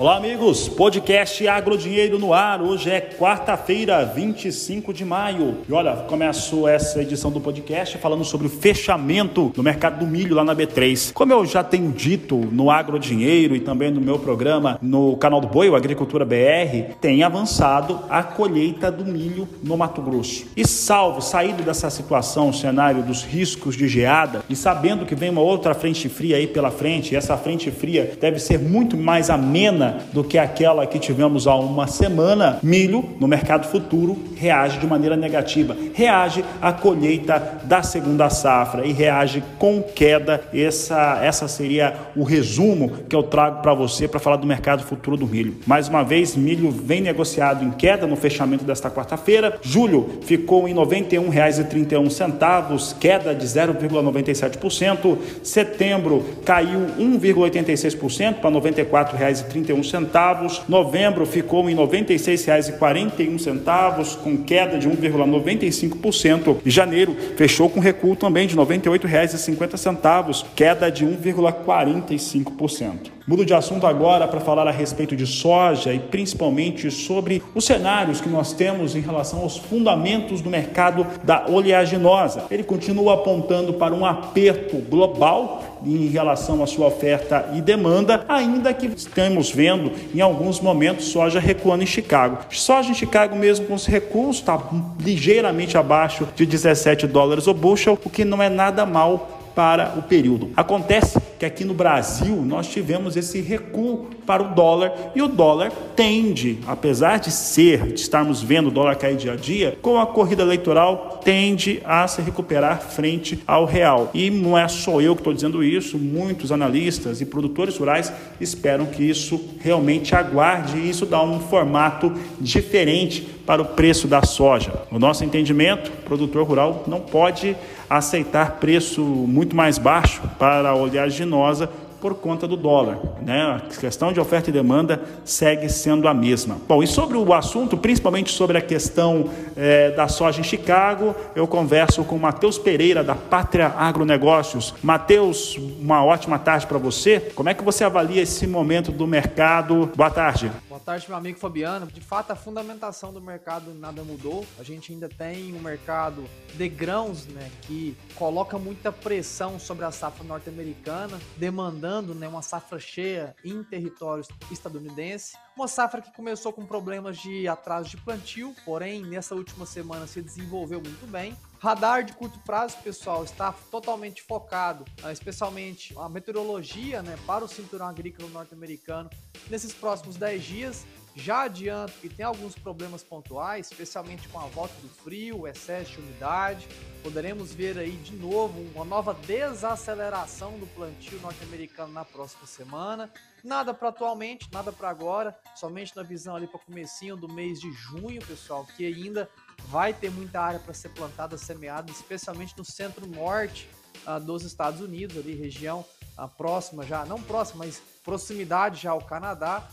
Olá, amigos. Podcast Agrodinheiro no ar. Hoje é quarta-feira, 25 de maio. E olha, começo essa edição do podcast falando sobre o fechamento do mercado do milho lá na B3. Como eu já tenho dito no Agrodinheiro e também no meu programa no canal do Boi, o Agricultura BR, tem avançado a colheita do milho no Mato Grosso. E salvo saído dessa situação, cenário dos riscos de geada, e sabendo que vem uma outra frente fria aí pela frente, e essa frente fria deve ser muito mais amena do que aquela que tivemos há uma semana, milho no mercado futuro reage de maneira negativa, reage à colheita da segunda safra e reage com queda. Essa, essa seria o resumo que eu trago para você para falar do mercado futuro do milho. Mais uma vez, milho vem negociado em queda no fechamento desta quarta-feira. Julho ficou em R$ 91,31, queda de 0,97%. Setembro caiu 1,86% para R$ 94,31 centavos. Novembro ficou em R$ 96,41, com queda de 1,95%. E janeiro fechou com recuo também de R$ 98,50, queda de 1,45%. Mudo de assunto agora para falar a respeito de soja e principalmente sobre os cenários que nós temos em relação aos fundamentos do mercado da oleaginosa. Ele continua apontando para um aperto global em relação à sua oferta e demanda, ainda que estamos vendo em alguns momentos soja recuando em Chicago. Soja em Chicago, mesmo com os recuos, está ligeiramente abaixo de 17 dólares o bushel, o que não é nada mal para o período. Acontece que aqui no Brasil nós tivemos esse recuo para o dólar e o dólar tende, apesar de ser, de estarmos vendo o dólar cair dia a dia, com a corrida eleitoral tende a se recuperar frente ao real. E não é só eu que estou dizendo isso, muitos analistas e produtores rurais esperam que isso realmente aguarde e isso dá um formato diferente para o preço da soja. No nosso entendimento, o produtor rural não pode aceitar preço muito mais baixo para a oleaginosa por conta do dólar. Né? A questão de oferta e demanda segue sendo a mesma. Bom, e sobre o assunto, principalmente sobre a questão é, da soja em Chicago, eu converso com Matheus Pereira, da Pátria Agronegócios. Matheus, uma ótima tarde para você. Como é que você avalia esse momento do mercado? Boa tarde. Boa tarde, meu amigo Fabiano. De fato, a fundamentação do mercado nada mudou. A gente ainda tem um mercado de grãos, né, que coloca muita pressão sobre a safra norte-americana, demandando né, uma safra cheia em território estadunidense. Uma safra que começou com problemas de atraso de plantio, porém nessa última semana se desenvolveu muito bem. Radar de curto prazo, pessoal, está totalmente focado, ah, especialmente a meteorologia, né, para o cinturão agrícola norte-americano nesses próximos 10 dias. Já adianto que tem alguns problemas pontuais, especialmente com a volta do frio, excesso de umidade. Poderemos ver aí de novo uma nova desaceleração do plantio norte-americano na próxima semana. Nada para atualmente, nada para agora, somente na visão ali para comecinho do mês de junho, pessoal, que ainda vai ter muita área para ser plantada, semeada, especialmente no centro-norte uh, dos Estados Unidos, ali região uh, próxima já, não próxima, mas proximidade já ao Canadá.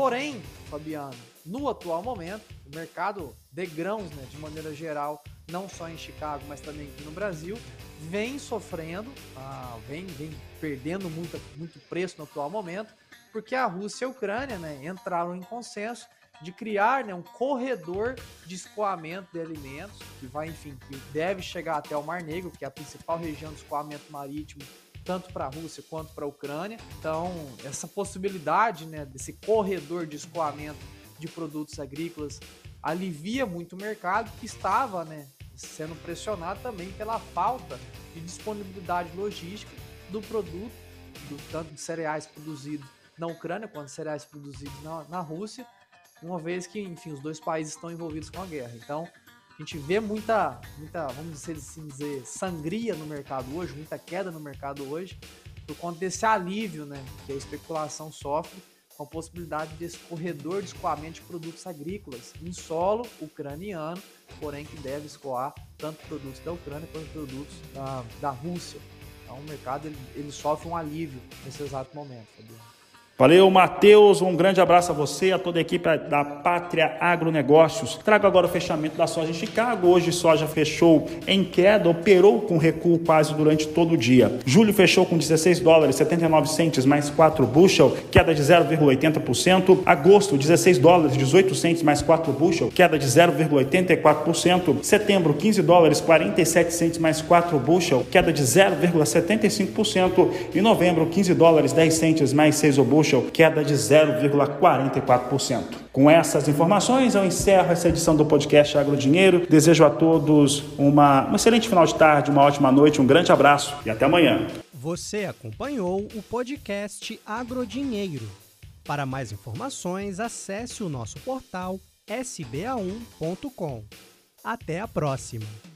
Porém, Fabiano, no atual momento, o mercado de grãos, né, de maneira geral, não só em Chicago, mas também aqui no Brasil, vem sofrendo, ah, vem, vem perdendo muito, muito preço no atual momento, porque a Rússia e a Ucrânia né, entraram em consenso de criar né, um corredor de escoamento de alimentos, que vai, enfim, que deve chegar até o Mar Negro, que é a principal região de escoamento marítimo tanto para a Rússia quanto para a Ucrânia. Então, essa possibilidade né, desse corredor de escoamento de produtos agrícolas alivia muito o mercado que estava né, sendo pressionado também pela falta de disponibilidade logística do produto, do, tanto de cereais produzidos na Ucrânia quanto cereais produzidos na, na Rússia, uma vez que, enfim, os dois países estão envolvidos com a guerra. Então, a gente vê muita, muita, vamos dizer assim, dizer, sangria no mercado hoje, muita queda no mercado hoje, por conta desse alívio, né, que a especulação sofre com a possibilidade desse corredor de escoamento de produtos agrícolas em solo ucraniano, porém que deve escoar tanto produtos da Ucrânia quanto produtos da, da Rússia. Então o mercado ele, ele sofre um alívio nesse exato momento, Fabiano. Valeu, Matheus. Um grande abraço a você, a toda a equipe da Pátria Agronegócios. Trago agora o fechamento da soja em Chicago. Hoje, soja fechou em queda, operou com recuo quase durante todo o dia. Julho fechou com 16 dólares 79 centes mais 4 bushel, queda de 0,80%. Agosto, 16 dólares 18 centes mais 4 bushel, queda de 0,84%. Setembro, 15 dólares 47 centes mais 4 bushel, queda de 0,75%. E novembro, 15 dólares 10 centes mais 6 o bushel, queda de 0,44%. Com essas informações, eu encerro essa edição do podcast Agrodinheiro. Desejo a todos uma, um excelente final de tarde, uma ótima noite, um grande abraço e até amanhã. Você acompanhou o podcast Agrodinheiro. Para mais informações, acesse o nosso portal sba1.com. Até a próxima!